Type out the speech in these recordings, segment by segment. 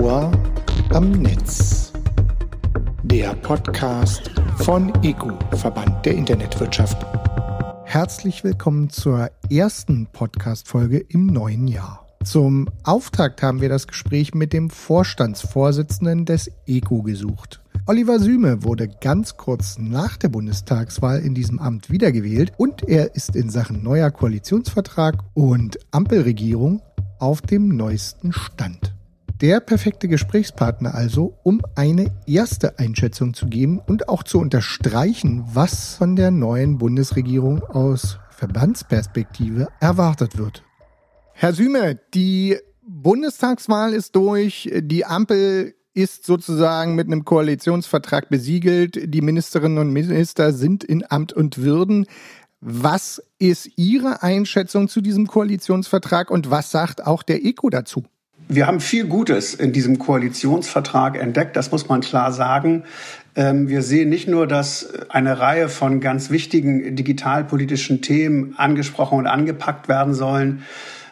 Ohr am Netz. Der Podcast von EGU, Verband der Internetwirtschaft. Herzlich willkommen zur ersten Podcast-Folge im neuen Jahr. Zum Auftakt haben wir das Gespräch mit dem Vorstandsvorsitzenden des EGU gesucht. Oliver Süme wurde ganz kurz nach der Bundestagswahl in diesem Amt wiedergewählt und er ist in Sachen neuer Koalitionsvertrag und Ampelregierung auf dem neuesten Stand. Der perfekte Gesprächspartner also, um eine erste Einschätzung zu geben und auch zu unterstreichen, was von der neuen Bundesregierung aus Verbandsperspektive erwartet wird. Herr Süme, die Bundestagswahl ist durch, die Ampel ist sozusagen mit einem Koalitionsvertrag besiegelt. Die Ministerinnen und Minister sind in Amt und Würden. Was ist Ihre Einschätzung zu diesem Koalitionsvertrag und was sagt auch der ECO dazu? Wir haben viel Gutes in diesem Koalitionsvertrag entdeckt, das muss man klar sagen. Ähm, wir sehen nicht nur, dass eine Reihe von ganz wichtigen digitalpolitischen Themen angesprochen und angepackt werden sollen,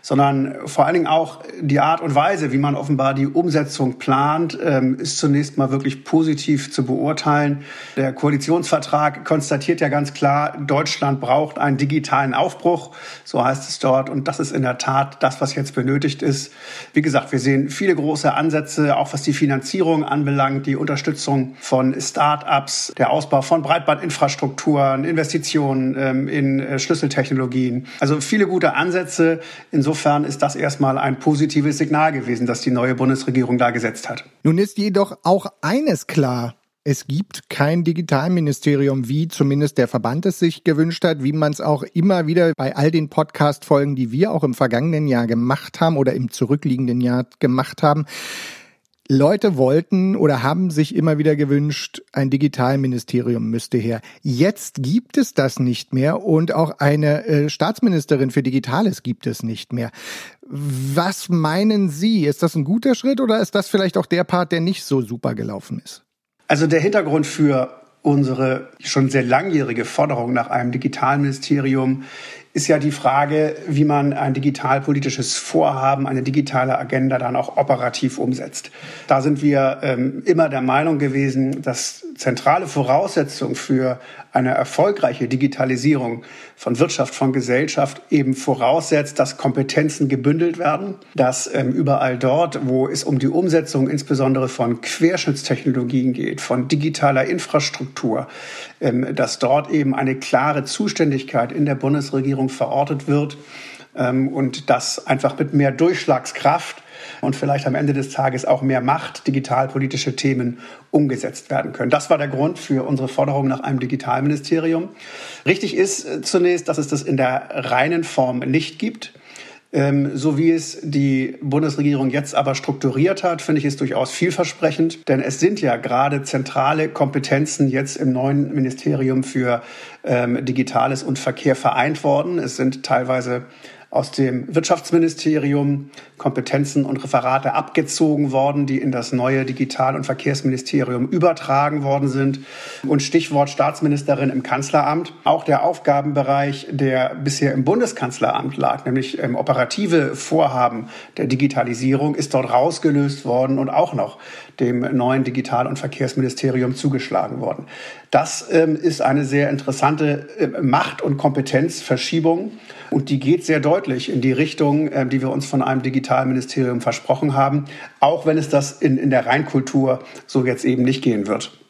sondern vor allen Dingen auch die Art und Weise, wie man offenbar die Umsetzung plant, ähm, ist zunächst mal wirklich positiv zu beurteilen. Der Koalitionsvertrag konstatiert ja ganz klar, Deutschland braucht einen digitalen Aufbruch, so heißt es dort, und das ist in der Tat das, was jetzt benötigt ist. Wie gesagt, wir sehen viele große Ansätze, auch was die Finanzierung anbelangt, die Unterstützung von Start-ups, der Ausbau von Breitbandinfrastrukturen, Investitionen ähm, in äh, Schlüsseltechnologien. Also viele gute Ansätze. Insofern Insofern ist das erstmal ein positives Signal gewesen, das die neue Bundesregierung da gesetzt hat. Nun ist jedoch auch eines klar. Es gibt kein Digitalministerium, wie zumindest der Verband es sich gewünscht hat, wie man es auch immer wieder bei all den Podcast-Folgen, die wir auch im vergangenen Jahr gemacht haben oder im zurückliegenden Jahr gemacht haben. Leute wollten oder haben sich immer wieder gewünscht, ein Digitalministerium müsste her. Jetzt gibt es das nicht mehr und auch eine äh, Staatsministerin für Digitales gibt es nicht mehr. Was meinen Sie? Ist das ein guter Schritt oder ist das vielleicht auch der Part, der nicht so super gelaufen ist? Also der Hintergrund für unsere schon sehr langjährige Forderung nach einem Digitalministerium ist ja die Frage, wie man ein digitalpolitisches Vorhaben, eine digitale Agenda dann auch operativ umsetzt. Da sind wir ähm, immer der Meinung gewesen, dass zentrale Voraussetzung für eine erfolgreiche Digitalisierung von Wirtschaft, von Gesellschaft eben voraussetzt, dass Kompetenzen gebündelt werden, dass ähm, überall dort, wo es um die Umsetzung insbesondere von Querschnittstechnologien geht, von digitaler Infrastruktur, ähm, dass dort eben eine klare Zuständigkeit in der Bundesregierung verortet wird ähm, und das einfach mit mehr Durchschlagskraft und vielleicht am Ende des Tages auch mehr Macht digitalpolitische Themen umgesetzt werden können. Das war der Grund für unsere Forderung nach einem Digitalministerium. Richtig ist äh, zunächst, dass es das in der reinen Form nicht gibt. Ähm, so wie es die Bundesregierung jetzt aber strukturiert hat, finde ich es durchaus vielversprechend, denn es sind ja gerade zentrale Kompetenzen jetzt im neuen Ministerium für ähm, Digitales und Verkehr vereint worden. Es sind teilweise aus dem Wirtschaftsministerium Kompetenzen und Referate abgezogen worden, die in das neue Digital- und Verkehrsministerium übertragen worden sind. Und Stichwort Staatsministerin im Kanzleramt. Auch der Aufgabenbereich, der bisher im Bundeskanzleramt lag, nämlich ähm, operative Vorhaben der Digitalisierung, ist dort rausgelöst worden und auch noch dem neuen Digital- und Verkehrsministerium zugeschlagen worden. Das ähm, ist eine sehr interessante äh, Macht- und Kompetenzverschiebung. Und die geht sehr deutlich in die Richtung, äh, die wir uns von einem Digitalministerium versprochen haben, auch wenn es das in, in der Reinkultur so jetzt eben nicht gehen wird.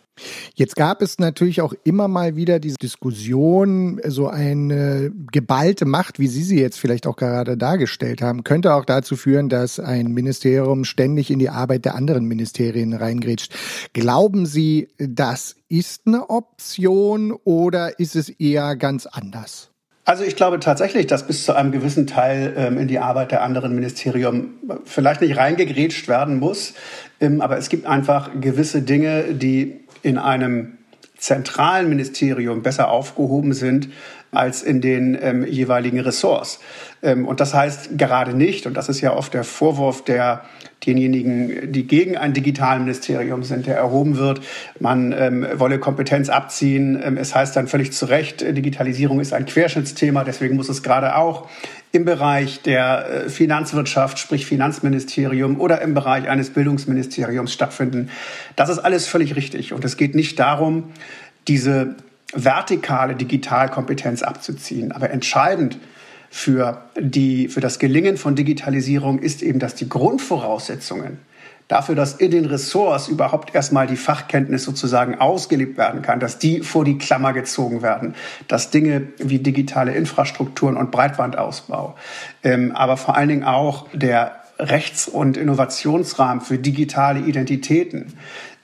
Jetzt gab es natürlich auch immer mal wieder diese Diskussion, so eine geballte Macht, wie Sie sie jetzt vielleicht auch gerade dargestellt haben, könnte auch dazu führen, dass ein Ministerium ständig in die Arbeit der anderen Ministerien reingrätscht. Glauben Sie, das ist eine Option oder ist es eher ganz anders? Also ich glaube tatsächlich, dass bis zu einem gewissen Teil ähm, in die Arbeit der anderen Ministerien vielleicht nicht reingegrätscht werden muss, ähm, aber es gibt einfach gewisse Dinge, die in einem zentralen Ministerium besser aufgehoben sind als in den ähm, jeweiligen Ressorts. Ähm, und das heißt gerade nicht, und das ist ja oft der Vorwurf der denjenigen, die gegen ein Digitalministerium sind, der erhoben wird, man ähm, wolle Kompetenz abziehen. Ähm, es heißt dann völlig zu Recht, Digitalisierung ist ein Querschnittsthema, deswegen muss es gerade auch im Bereich der äh, Finanzwirtschaft, sprich Finanzministerium oder im Bereich eines Bildungsministeriums stattfinden. Das ist alles völlig richtig. Und es geht nicht darum, diese vertikale Digitalkompetenz abzuziehen. Aber entscheidend für, die, für das Gelingen von Digitalisierung ist eben, dass die Grundvoraussetzungen dafür, dass in den Ressorts überhaupt erstmal die Fachkenntnis sozusagen ausgelebt werden kann, dass die vor die Klammer gezogen werden, dass Dinge wie digitale Infrastrukturen und Breitbandausbau, ähm, aber vor allen Dingen auch der Rechts- und Innovationsrahmen für digitale Identitäten,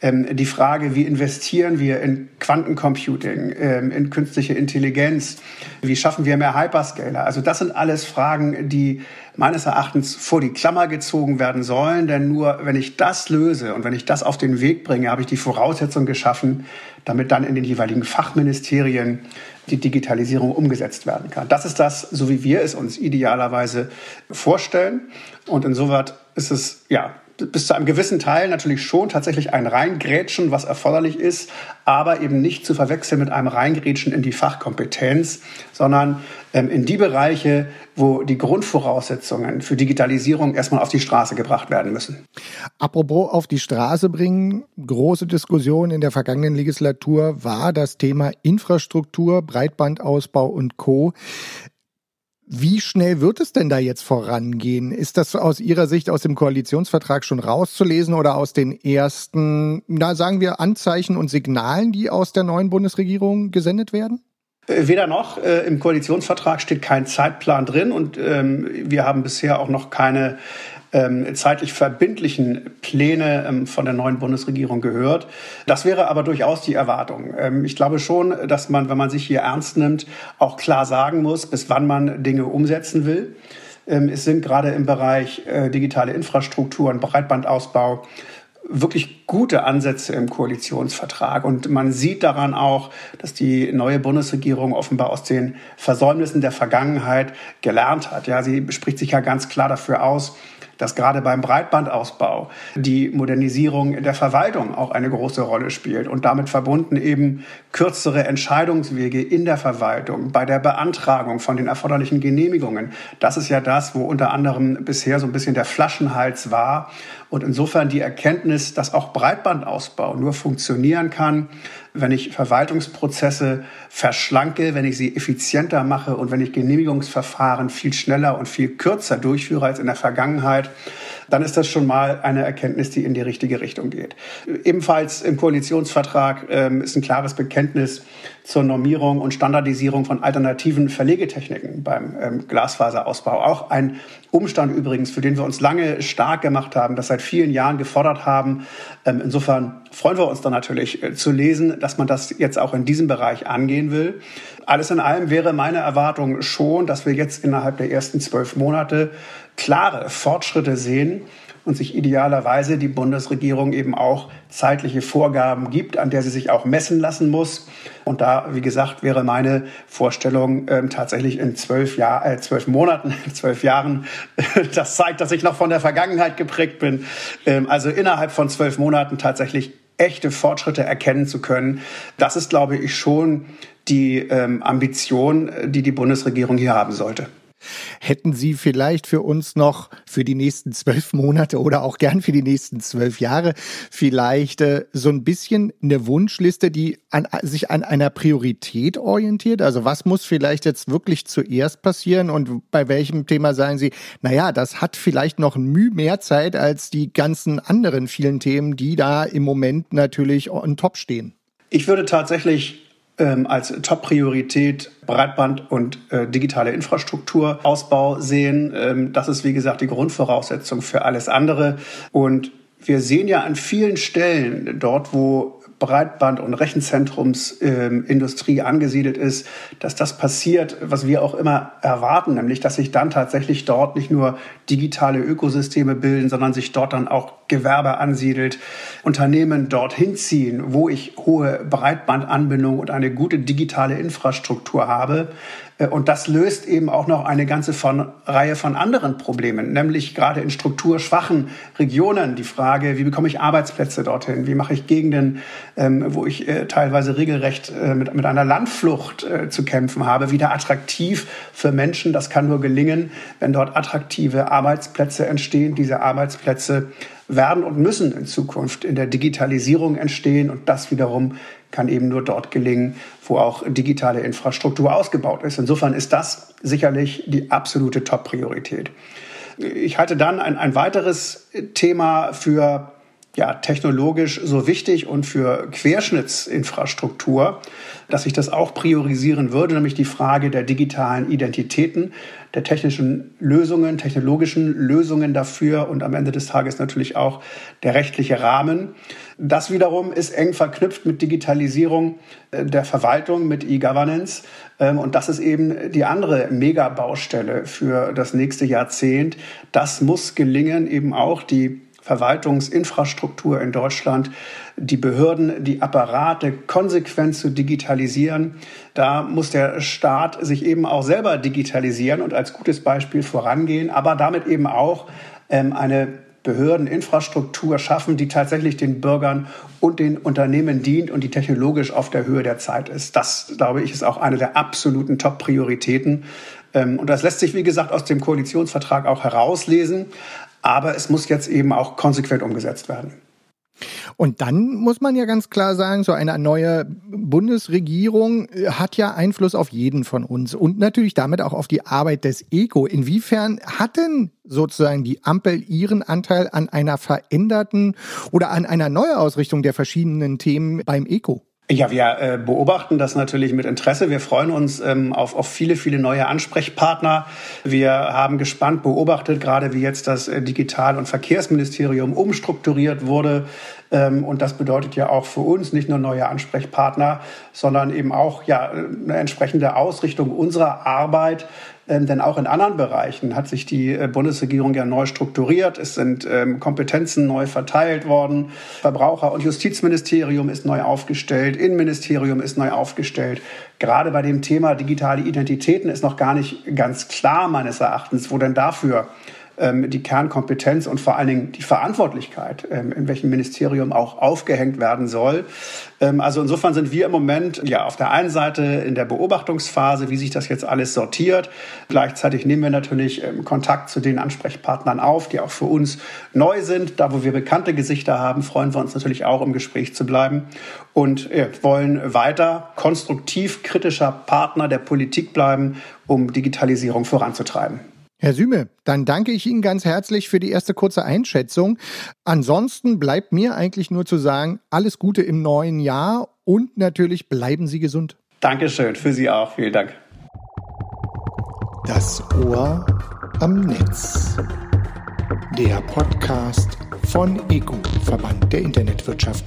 ähm, die Frage, wie investieren wir in Quantencomputing, ähm, in künstliche Intelligenz, wie schaffen wir mehr Hyperscaler. Also das sind alles Fragen, die meines Erachtens vor die Klammer gezogen werden sollen. Denn nur wenn ich das löse und wenn ich das auf den Weg bringe, habe ich die Voraussetzung geschaffen, damit dann in den jeweiligen Fachministerien die Digitalisierung umgesetzt werden kann. Das ist das, so wie wir es uns idealerweise vorstellen. Und insoweit ist es, ja, bis zu einem gewissen Teil natürlich schon tatsächlich ein Reingrätschen, was erforderlich ist, aber eben nicht zu verwechseln mit einem Reingrätschen in die Fachkompetenz, sondern ähm, in die Bereiche, wo die Grundvoraussetzungen für Digitalisierung erstmal auf die Straße gebracht werden müssen. Apropos auf die Straße bringen, große Diskussion in der vergangenen Legislatur war das Thema Infrastruktur, Breitbandausbau und Co. Wie schnell wird es denn da jetzt vorangehen? Ist das aus Ihrer Sicht aus dem Koalitionsvertrag schon rauszulesen oder aus den ersten, na sagen wir, Anzeichen und Signalen, die aus der neuen Bundesregierung gesendet werden? Äh, weder noch. Äh, Im Koalitionsvertrag steht kein Zeitplan drin und ähm, wir haben bisher auch noch keine ähm, zeitlich verbindlichen Pläne ähm, von der neuen Bundesregierung gehört. Das wäre aber durchaus die Erwartung. Ähm, ich glaube schon, dass man, wenn man sich hier ernst nimmt, auch klar sagen muss, bis wann man Dinge umsetzen will. Ähm, es sind gerade im Bereich äh, digitale Infrastruktur und Breitbandausbau wirklich gute Ansätze im Koalitionsvertrag. Und man sieht daran auch, dass die neue Bundesregierung offenbar aus den Versäumnissen der Vergangenheit gelernt hat. Ja, sie spricht sich ja ganz klar dafür aus, dass gerade beim Breitbandausbau die Modernisierung der Verwaltung auch eine große Rolle spielt und damit verbunden eben kürzere Entscheidungswege in der Verwaltung, bei der Beantragung von den erforderlichen Genehmigungen. Das ist ja das, wo unter anderem bisher so ein bisschen der Flaschenhals war. Und insofern die Erkenntnis, dass auch Breitbandausbau nur funktionieren kann, wenn ich Verwaltungsprozesse verschlanke, wenn ich sie effizienter mache und wenn ich Genehmigungsverfahren viel schneller und viel kürzer durchführe als in der Vergangenheit, dann ist das schon mal eine Erkenntnis, die in die richtige Richtung geht. Ebenfalls im Koalitionsvertrag ähm, ist ein klares Bekenntnis zur Normierung und Standardisierung von alternativen Verlegetechniken beim ähm, Glasfaserausbau. Auch ein Umstand übrigens, für den wir uns lange stark gemacht haben, das seit vielen Jahren gefordert haben. Ähm, insofern freuen wir uns dann natürlich äh, zu lesen, dass man das jetzt auch in diesem Bereich angehen will. Alles in allem wäre meine Erwartung schon, dass wir jetzt innerhalb der ersten zwölf Monate klare Fortschritte sehen und sich idealerweise die Bundesregierung eben auch zeitliche Vorgaben gibt, an der sie sich auch messen lassen muss. Und da, wie gesagt, wäre meine Vorstellung ähm, tatsächlich in zwölf, Jahr, äh, zwölf Monaten, zwölf Jahren. Das zeigt, dass ich noch von der Vergangenheit geprägt bin. Ähm, also innerhalb von zwölf Monaten tatsächlich echte Fortschritte erkennen zu können. Das ist, glaube ich, schon die ähm, Ambition, die die Bundesregierung hier haben sollte. Hätten Sie vielleicht für uns noch für die nächsten zwölf Monate oder auch gern für die nächsten zwölf Jahre vielleicht äh, so ein bisschen eine Wunschliste, die an, sich an einer Priorität orientiert? Also was muss vielleicht jetzt wirklich zuerst passieren und bei welchem Thema sagen Sie, naja, das hat vielleicht noch Mühe mehr Zeit als die ganzen anderen vielen Themen, die da im Moment natürlich on top stehen? Ich würde tatsächlich ähm, als Top-Priorität Breitband und äh, digitale Infrastrukturausbau sehen. Ähm, das ist, wie gesagt, die Grundvoraussetzung für alles andere. Und wir sehen ja an vielen Stellen dort, wo Breitband- und Rechenzentrumsindustrie ähm, angesiedelt ist, dass das passiert, was wir auch immer erwarten, nämlich dass sich dann tatsächlich dort nicht nur digitale Ökosysteme bilden, sondern sich dort dann auch Gewerbe ansiedelt, Unternehmen dorthin ziehen, wo ich hohe Breitbandanbindung und eine gute digitale Infrastruktur habe. Äh, und das löst eben auch noch eine ganze von, Reihe von anderen Problemen, nämlich gerade in strukturschwachen Regionen die Frage, wie bekomme ich Arbeitsplätze dorthin, wie mache ich Gegenden, ähm, wo ich äh, teilweise regelrecht äh, mit, mit einer Landflucht zu kämpfen habe, wieder attraktiv für Menschen. Das kann nur gelingen, wenn dort attraktive Arbeitsplätze entstehen. Diese Arbeitsplätze werden und müssen in Zukunft in der Digitalisierung entstehen und das wiederum kann eben nur dort gelingen, wo auch digitale Infrastruktur ausgebaut ist. Insofern ist das sicherlich die absolute Top-Priorität. Ich halte dann ein, ein weiteres Thema für ja, technologisch so wichtig und für Querschnittsinfrastruktur, dass ich das auch priorisieren würde, nämlich die Frage der digitalen Identitäten, der technischen Lösungen, technologischen Lösungen dafür und am Ende des Tages natürlich auch der rechtliche Rahmen. Das wiederum ist eng verknüpft mit Digitalisierung äh, der Verwaltung, mit E-Governance. Ähm, und das ist eben die andere Megabaustelle für das nächste Jahrzehnt. Das muss gelingen, eben auch die Verwaltungsinfrastruktur in Deutschland, die Behörden, die Apparate konsequent zu digitalisieren. Da muss der Staat sich eben auch selber digitalisieren und als gutes Beispiel vorangehen, aber damit eben auch ähm, eine Behördeninfrastruktur schaffen, die tatsächlich den Bürgern und den Unternehmen dient und die technologisch auf der Höhe der Zeit ist. Das, glaube ich, ist auch eine der absoluten Top-Prioritäten. Ähm, und das lässt sich, wie gesagt, aus dem Koalitionsvertrag auch herauslesen. Aber es muss jetzt eben auch konsequent umgesetzt werden. Und dann muss man ja ganz klar sagen, so eine neue Bundesregierung äh, hat ja Einfluss auf jeden von uns und natürlich damit auch auf die Arbeit des ECO. Inwiefern hat denn sozusagen die Ampel ihren Anteil an einer veränderten oder an einer Neuausrichtung der verschiedenen Themen beim ECO? Ja, wir äh, beobachten das natürlich mit Interesse. Wir freuen uns ähm, auf, auf viele, viele neue Ansprechpartner. Wir haben gespannt beobachtet, gerade wie jetzt das äh, Digital- und Verkehrsministerium umstrukturiert wurde. Ähm, und das bedeutet ja auch für uns nicht nur neue Ansprechpartner, sondern eben auch ja, eine entsprechende Ausrichtung unserer Arbeit ähm, denn auch in anderen Bereichen hat sich die äh, Bundesregierung ja neu strukturiert. Es sind ähm, Kompetenzen neu verteilt worden. Verbraucher- und Justizministerium ist neu aufgestellt. Innenministerium ist neu aufgestellt. Gerade bei dem Thema digitale Identitäten ist noch gar nicht ganz klar meines Erachtens, wo denn dafür ähm, die Kernkompetenz und vor allen Dingen die Verantwortlichkeit, ähm, in welchem Ministerium auch aufgehängt werden soll. Ähm, also insofern sind wir im Moment ja auf der einen Seite in der Beobachtungsphase, wie sich das jetzt alles sortiert. Gleichzeitig nehmen wir natürlich ähm, Kontakt zu den Ansprechpartnern auf, die auch für uns neu sind. Da, wo wir bekannte Gesichter haben, freuen wir uns natürlich auch im Gespräch zu bleiben und äh, wollen weiter konstruktiv kritischer Partner der Politik bleiben, um Digitalisierung voranzutreiben. Herr Süme, dann danke ich Ihnen ganz herzlich für die erste kurze Einschätzung. Ansonsten bleibt mir eigentlich nur zu sagen, alles Gute im neuen Jahr und natürlich bleiben Sie gesund. Dankeschön, für Sie auch. Vielen Dank. Das Ohr am Netz. Der Podcast von EGU, Verband der Internetwirtschaft.